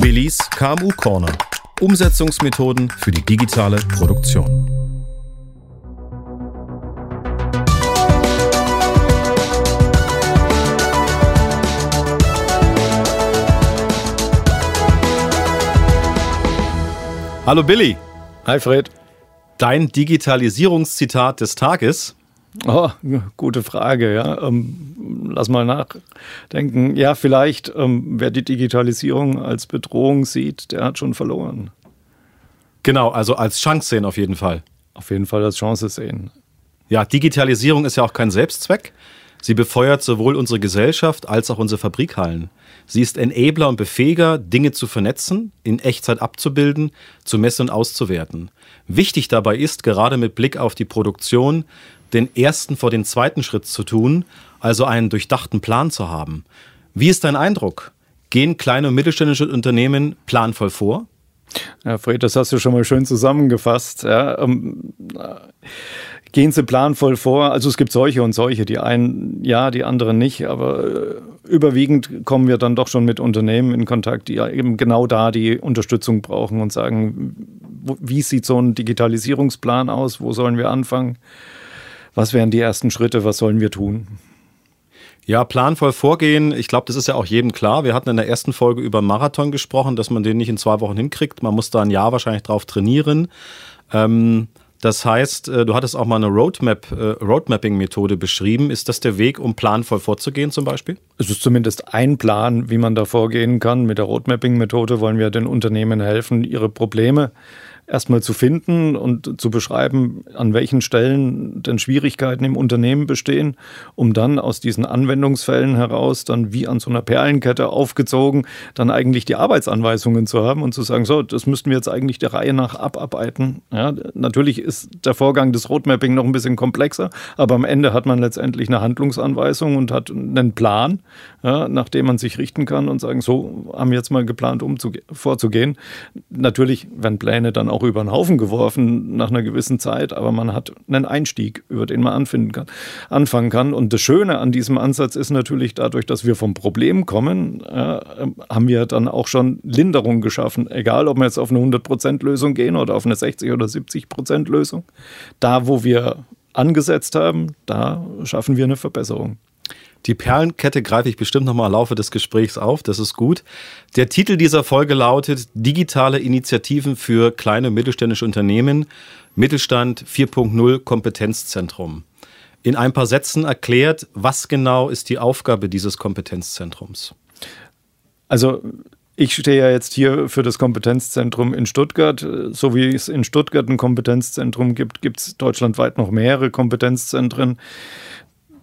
Willis KMU Corner. Umsetzungsmethoden für die digitale Produktion. Hallo Billy. Hi Fred. Dein Digitalisierungszitat des Tages. Oh, gute Frage, ja. Ähm, lass mal nachdenken. Ja, vielleicht, ähm, wer die Digitalisierung als Bedrohung sieht, der hat schon verloren. Genau, also als Chance sehen auf jeden Fall. Auf jeden Fall als Chance sehen. Ja, Digitalisierung ist ja auch kein Selbstzweck. Sie befeuert sowohl unsere Gesellschaft als auch unsere Fabrikhallen. Sie ist Enabler und Befähiger, Dinge zu vernetzen, in Echtzeit abzubilden, zu messen und auszuwerten. Wichtig dabei ist, gerade mit Blick auf die Produktion, den ersten vor den zweiten Schritt zu tun, also einen durchdachten Plan zu haben. Wie ist dein Eindruck? Gehen kleine und mittelständische Unternehmen planvoll vor? Ja, Fred, das hast du schon mal schön zusammengefasst. Ja, ähm, gehen sie planvoll vor. Also es gibt solche und solche, die einen ja, die anderen nicht, aber äh, überwiegend kommen wir dann doch schon mit Unternehmen in Kontakt, die eben genau da die Unterstützung brauchen und sagen, wie sieht so ein Digitalisierungsplan aus, wo sollen wir anfangen, was wären die ersten Schritte, was sollen wir tun? Ja, planvoll vorgehen. Ich glaube, das ist ja auch jedem klar. Wir hatten in der ersten Folge über Marathon gesprochen, dass man den nicht in zwei Wochen hinkriegt. Man muss da ein Jahr wahrscheinlich drauf trainieren. Ähm, das heißt, äh, du hattest auch mal eine Roadmap, äh, Roadmapping-Methode beschrieben. Ist das der Weg, um planvoll vorzugehen zum Beispiel? Es ist zumindest ein Plan, wie man da vorgehen kann. Mit der Roadmapping-Methode wollen wir den Unternehmen helfen, ihre Probleme erstmal zu finden und zu beschreiben, an welchen Stellen denn Schwierigkeiten im Unternehmen bestehen, um dann aus diesen Anwendungsfällen heraus dann wie an so einer Perlenkette aufgezogen, dann eigentlich die Arbeitsanweisungen zu haben und zu sagen, so, das müssten wir jetzt eigentlich der Reihe nach abarbeiten. Ja, natürlich ist der Vorgang des Roadmapping noch ein bisschen komplexer, aber am Ende hat man letztendlich eine Handlungsanweisung und hat einen Plan, ja, nach dem man sich richten kann und sagen, so haben wir jetzt mal geplant, um vorzugehen. Natürlich werden Pläne dann auch auch über den Haufen geworfen nach einer gewissen Zeit, aber man hat einen Einstieg, über den man kann, anfangen kann. Und das Schöne an diesem Ansatz ist natürlich dadurch, dass wir vom Problem kommen, äh, haben wir dann auch schon Linderung geschaffen, egal ob wir jetzt auf eine 100%-Lösung gehen oder auf eine 60 oder 70%-Lösung. Da, wo wir angesetzt haben, da schaffen wir eine Verbesserung. Die Perlenkette greife ich bestimmt nochmal im Laufe des Gesprächs auf, das ist gut. Der Titel dieser Folge lautet Digitale Initiativen für kleine und mittelständische Unternehmen, Mittelstand 4.0 Kompetenzzentrum. In ein paar Sätzen erklärt, was genau ist die Aufgabe dieses Kompetenzzentrums? Also ich stehe ja jetzt hier für das Kompetenzzentrum in Stuttgart. So wie es in Stuttgart ein Kompetenzzentrum gibt, gibt es deutschlandweit noch mehrere Kompetenzzentren.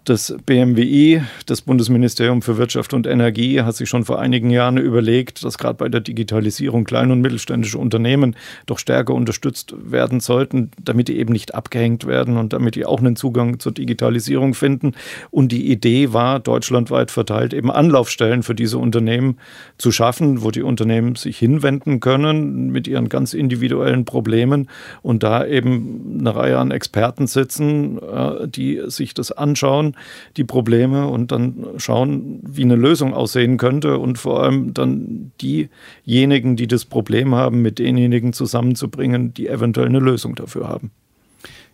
Das BMWI, das Bundesministerium für Wirtschaft und Energie, hat sich schon vor einigen Jahren überlegt, dass gerade bei der Digitalisierung kleine und mittelständische Unternehmen doch stärker unterstützt werden sollten, damit die eben nicht abgehängt werden und damit die auch einen Zugang zur Digitalisierung finden. Und die Idee war, deutschlandweit verteilt eben Anlaufstellen für diese Unternehmen zu schaffen, wo die Unternehmen sich hinwenden können mit ihren ganz individuellen Problemen und da eben eine Reihe an Experten sitzen, äh, die sich das anschauen die Probleme und dann schauen, wie eine Lösung aussehen könnte und vor allem dann diejenigen, die das Problem haben, mit denjenigen zusammenzubringen, die eventuell eine Lösung dafür haben.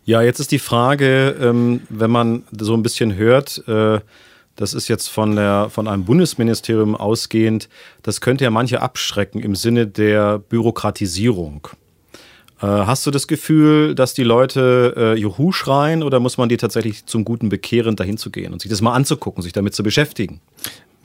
Ja, jetzt ist die Frage, ähm, wenn man so ein bisschen hört, äh, das ist jetzt von, der, von einem Bundesministerium ausgehend, das könnte ja manche abschrecken im Sinne der Bürokratisierung. Äh, hast du das Gefühl, dass die Leute äh, Juhu schreien oder muss man die tatsächlich zum Guten bekehren, dahin zu gehen und sich das mal anzugucken, sich damit zu beschäftigen?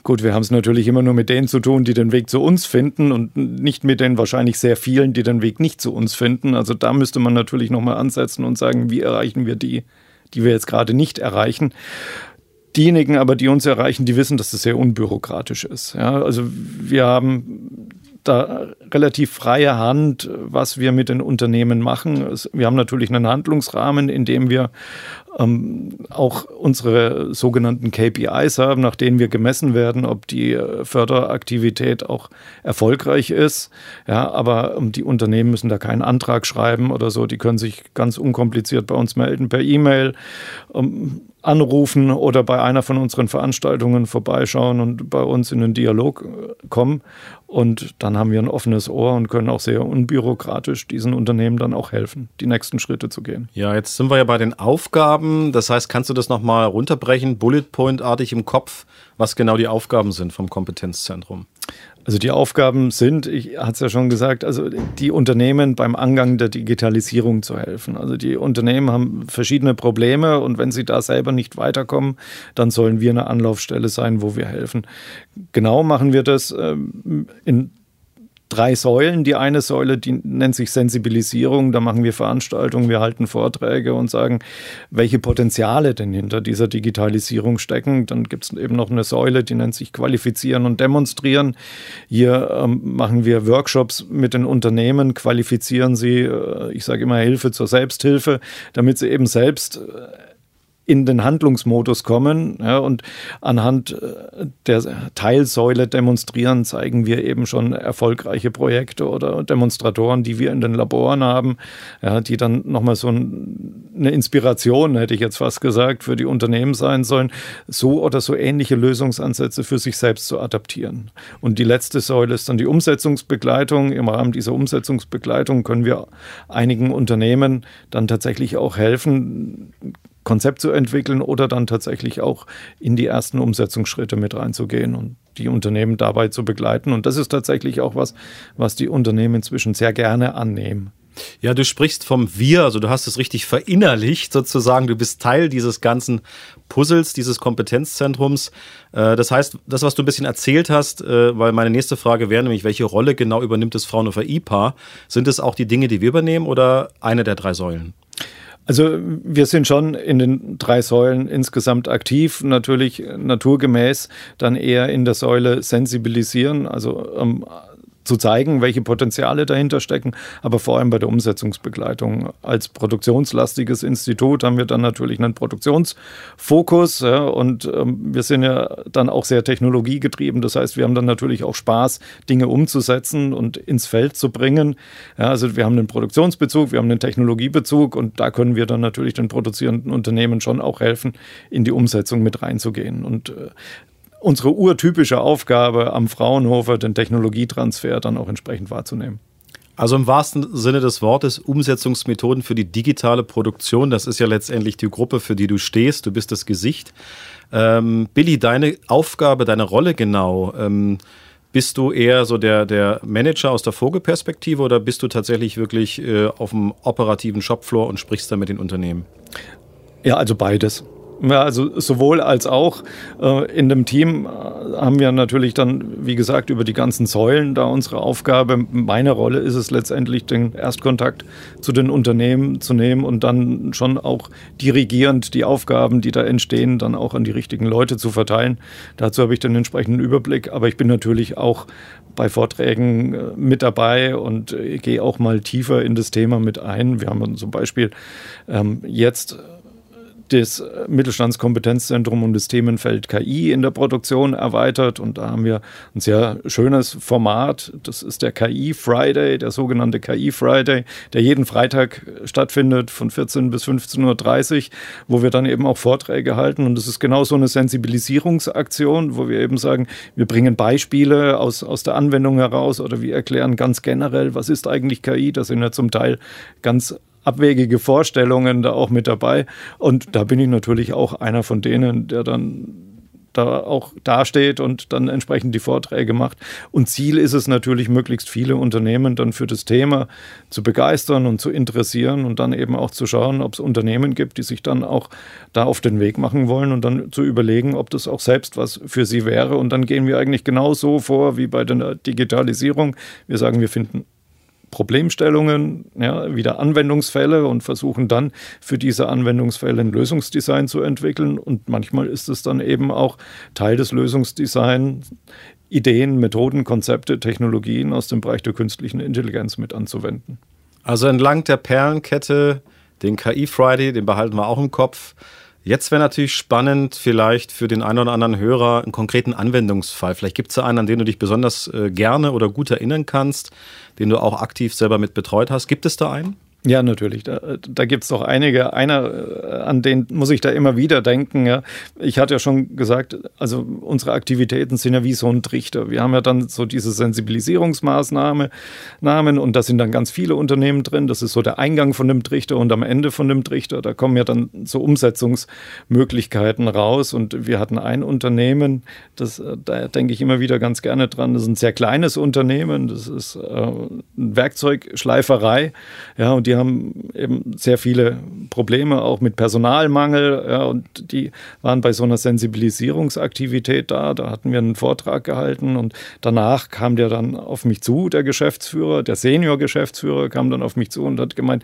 Gut, wir haben es natürlich immer nur mit denen zu tun, die den Weg zu uns finden und nicht mit den wahrscheinlich sehr vielen, die den Weg nicht zu uns finden. Also da müsste man natürlich nochmal ansetzen und sagen, wie erreichen wir die, die wir jetzt gerade nicht erreichen. Diejenigen aber, die uns erreichen, die wissen, dass das sehr unbürokratisch ist. Ja, also wir haben da relativ freie Hand, was wir mit den Unternehmen machen. Wir haben natürlich einen Handlungsrahmen, in dem wir ähm, auch unsere sogenannten KPIs haben, nach denen wir gemessen werden, ob die äh, Förderaktivität auch erfolgreich ist. Ja, aber ähm, die Unternehmen müssen da keinen Antrag schreiben oder so. Die können sich ganz unkompliziert bei uns melden per E-Mail. Ähm, anrufen oder bei einer von unseren Veranstaltungen vorbeischauen und bei uns in den Dialog äh, kommen. Und dann haben wir ein offenes Ohr und können auch sehr unbürokratisch diesen Unternehmen dann auch helfen, die nächsten Schritte zu gehen. Ja, jetzt sind wir ja bei den Aufgaben. Das heißt, kannst du das nochmal runterbrechen, Bullet Point-artig im Kopf, was genau die Aufgaben sind vom Kompetenzzentrum? Also die Aufgaben sind, ich hatte es ja schon gesagt, also die Unternehmen beim Angang der Digitalisierung zu helfen. Also die Unternehmen haben verschiedene Probleme und wenn sie da selber nicht weiterkommen, dann sollen wir eine Anlaufstelle sein, wo wir helfen. Genau machen wir das ähm, in drei Säulen. Die eine Säule, die nennt sich Sensibilisierung. Da machen wir Veranstaltungen, wir halten Vorträge und sagen, welche Potenziale denn hinter dieser Digitalisierung stecken. Dann gibt es eben noch eine Säule, die nennt sich Qualifizieren und Demonstrieren. Hier ähm, machen wir Workshops mit den Unternehmen, qualifizieren sie, äh, ich sage immer Hilfe zur Selbsthilfe, damit sie eben selbst äh, in den Handlungsmodus kommen. Ja, und anhand äh, der Teilsäule demonstrieren zeigen wir eben schon erfolgreiche Projekte oder Demonstratoren, die wir in den Laboren haben, ja, die dann nochmal so eine Inspiration, hätte ich jetzt fast gesagt, für die Unternehmen sein sollen, so oder so ähnliche Lösungsansätze für sich selbst zu adaptieren. Und die letzte Säule ist dann die Umsetzungsbegleitung. Im Rahmen dieser Umsetzungsbegleitung können wir einigen Unternehmen dann tatsächlich auch helfen, Konzept zu entwickeln oder dann tatsächlich auch in die ersten Umsetzungsschritte mit reinzugehen und die Unternehmen dabei zu begleiten. Und das ist tatsächlich auch was, was die Unternehmen inzwischen sehr gerne annehmen. Ja, du sprichst vom Wir, also du hast es richtig verinnerlicht sozusagen. Du bist Teil dieses ganzen Puzzles, dieses Kompetenzzentrums. Äh, das heißt, das, was du ein bisschen erzählt hast, äh, weil meine nächste Frage wäre nämlich, welche Rolle genau übernimmt das Fraunhofer IPA? Sind es auch die Dinge, die wir übernehmen oder eine der drei Säulen? Also wir sind schon in den drei Säulen insgesamt aktiv, natürlich naturgemäß dann eher in der Säule sensibilisieren, also ähm, zu zeigen, welche Potenziale dahinter stecken, aber vor allem bei der Umsetzungsbegleitung. Als produktionslastiges Institut haben wir dann natürlich einen Produktionsfokus ja, und ähm, wir sind ja dann auch sehr technologiegetrieben. Das heißt, wir haben dann natürlich auch Spaß, Dinge umzusetzen und ins Feld zu bringen. Ja, also wir haben einen Produktionsbezug, wir haben einen Technologiebezug und da können wir dann natürlich den produzierenden Unternehmen schon auch helfen, in die Umsetzung mit reinzugehen. Und äh, unsere urtypische Aufgabe am Fraunhofer, den Technologietransfer dann auch entsprechend wahrzunehmen. Also im wahrsten Sinne des Wortes Umsetzungsmethoden für die digitale Produktion. Das ist ja letztendlich die Gruppe, für die du stehst. Du bist das Gesicht. Ähm, Billy, deine Aufgabe, deine Rolle genau. Ähm, bist du eher so der, der Manager aus der Vogelperspektive oder bist du tatsächlich wirklich äh, auf dem operativen Shopfloor und sprichst da mit den Unternehmen? Ja, also beides. Ja, also sowohl als auch. Äh, in dem Team äh, haben wir natürlich dann, wie gesagt, über die ganzen Säulen da unsere Aufgabe. Meine Rolle ist es letztendlich, den Erstkontakt zu den Unternehmen zu nehmen und dann schon auch dirigierend die Aufgaben, die da entstehen, dann auch an die richtigen Leute zu verteilen. Dazu habe ich den entsprechenden Überblick. Aber ich bin natürlich auch bei Vorträgen äh, mit dabei und gehe auch mal tiefer in das Thema mit ein. Wir haben zum Beispiel ähm, jetzt das Mittelstandskompetenzzentrum und das Themenfeld KI in der Produktion erweitert. Und da haben wir ein sehr schönes Format. Das ist der KI Friday, der sogenannte KI Friday, der jeden Freitag stattfindet von 14 bis 15.30 Uhr, wo wir dann eben auch Vorträge halten. Und das ist genau so eine Sensibilisierungsaktion, wo wir eben sagen, wir bringen Beispiele aus, aus der Anwendung heraus oder wir erklären ganz generell, was ist eigentlich KI. Das sind ja zum Teil ganz abwegige Vorstellungen da auch mit dabei. Und da bin ich natürlich auch einer von denen, der dann da auch dasteht und dann entsprechend die Vorträge macht. Und Ziel ist es natürlich, möglichst viele Unternehmen dann für das Thema zu begeistern und zu interessieren und dann eben auch zu schauen, ob es Unternehmen gibt, die sich dann auch da auf den Weg machen wollen und dann zu überlegen, ob das auch selbst was für sie wäre. Und dann gehen wir eigentlich genauso vor wie bei der Digitalisierung. Wir sagen, wir finden Problemstellungen, ja, wieder Anwendungsfälle und versuchen dann für diese Anwendungsfälle ein Lösungsdesign zu entwickeln. Und manchmal ist es dann eben auch Teil des Lösungsdesigns Ideen, Methoden, Konzepte, Technologien aus dem Bereich der künstlichen Intelligenz mit anzuwenden. Also entlang der Perlenkette, den KI Friday, den behalten wir auch im Kopf. Jetzt wäre natürlich spannend, vielleicht für den einen oder anderen Hörer einen konkreten Anwendungsfall. Vielleicht gibt es da einen, an den du dich besonders äh, gerne oder gut erinnern kannst, den du auch aktiv selber mit betreut hast. Gibt es da einen? Ja, natürlich. Da, da gibt es doch einige. Einer, äh, an den muss ich da immer wieder denken. Ja. Ich hatte ja schon gesagt, also unsere Aktivitäten sind ja wie so ein Trichter. Wir haben ja dann so diese Sensibilisierungsmaßnahmen und da sind dann ganz viele Unternehmen drin. Das ist so der Eingang von dem Trichter und am Ende von dem Trichter, da kommen ja dann so Umsetzungsmöglichkeiten raus. Und wir hatten ein Unternehmen, das, äh, da denke ich immer wieder ganz gerne dran. Das ist ein sehr kleines Unternehmen. Das ist äh, eine Werkzeugschleiferei. Ja, und die haben eben sehr viele Probleme auch mit Personalmangel ja, und die waren bei so einer Sensibilisierungsaktivität da. Da hatten wir einen Vortrag gehalten und danach kam der dann auf mich zu, der Geschäftsführer, der Senior-Geschäftsführer kam dann auf mich zu und hat gemeint,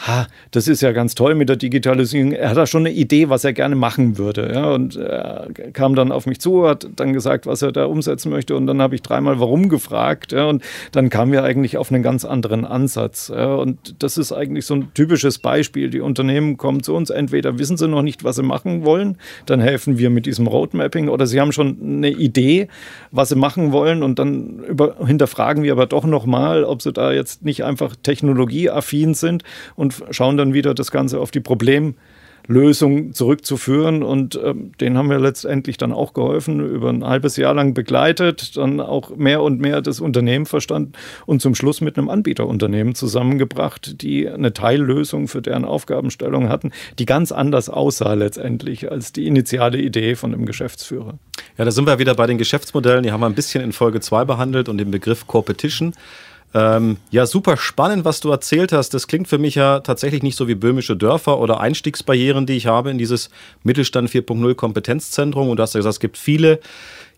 ha, das ist ja ganz toll mit der Digitalisierung. Er hat da schon eine Idee, was er gerne machen würde. Ja, und er kam dann auf mich zu, hat dann gesagt, was er da umsetzen möchte und dann habe ich dreimal warum gefragt ja, und dann kamen wir eigentlich auf einen ganz anderen Ansatz. Ja, und das ist eigentlich so ein typisches Beispiel. Die Unternehmen kommen zu uns, entweder wissen sie noch nicht, was sie machen wollen, dann helfen wir mit diesem Roadmapping, oder sie haben schon eine Idee, was sie machen wollen, und dann über, hinterfragen wir aber doch nochmal, ob sie da jetzt nicht einfach technologieaffin sind und schauen dann wieder das Ganze auf die Probleme. Lösung zurückzuführen. Und ähm, den haben wir letztendlich dann auch geholfen, über ein halbes Jahr lang begleitet, dann auch mehr und mehr das Unternehmen verstanden und zum Schluss mit einem Anbieterunternehmen zusammengebracht, die eine Teillösung für deren Aufgabenstellung hatten, die ganz anders aussah letztendlich als die initiale Idee von dem Geschäftsführer. Ja, da sind wir wieder bei den Geschäftsmodellen. Die haben wir ein bisschen in Folge 2 behandelt und den Begriff Competition. Ähm, ja, super spannend, was du erzählt hast. Das klingt für mich ja tatsächlich nicht so wie böhmische Dörfer oder Einstiegsbarrieren, die ich habe in dieses Mittelstand 4.0 Kompetenzzentrum. Und du hast ja gesagt, es gibt viele.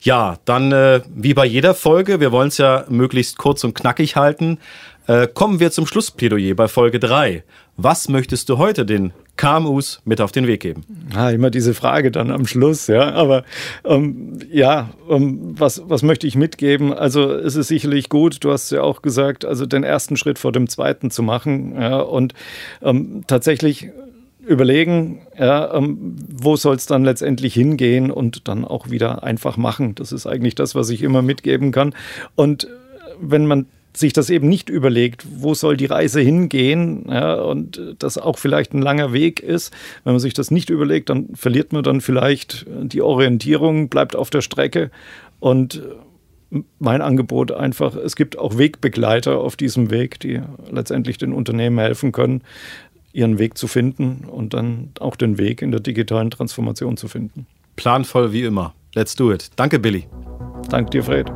Ja, dann äh, wie bei jeder Folge, wir wollen es ja möglichst kurz und knackig halten, äh, kommen wir zum Schlussplädoyer bei Folge 3. Was möchtest du heute den KMUs mit auf den Weg geben? Ja, immer diese Frage dann am Schluss, ja. Aber ähm, ja, ähm, was, was möchte ich mitgeben? Also es ist sicherlich gut, du hast ja auch gesagt, also den ersten Schritt vor dem zweiten zu machen. Ja, und ähm, tatsächlich überlegen, ja, ähm, wo soll es dann letztendlich hingehen und dann auch wieder einfach machen. Das ist eigentlich das, was ich immer mitgeben kann. Und wenn man sich das eben nicht überlegt, wo soll die Reise hingehen ja, und das auch vielleicht ein langer Weg ist. Wenn man sich das nicht überlegt, dann verliert man dann vielleicht die Orientierung, bleibt auf der Strecke und mein Angebot einfach, es gibt auch Wegbegleiter auf diesem Weg, die letztendlich den Unternehmen helfen können, ihren Weg zu finden und dann auch den Weg in der digitalen Transformation zu finden. Planvoll wie immer. Let's do it. Danke, Billy. Danke dir, Fred.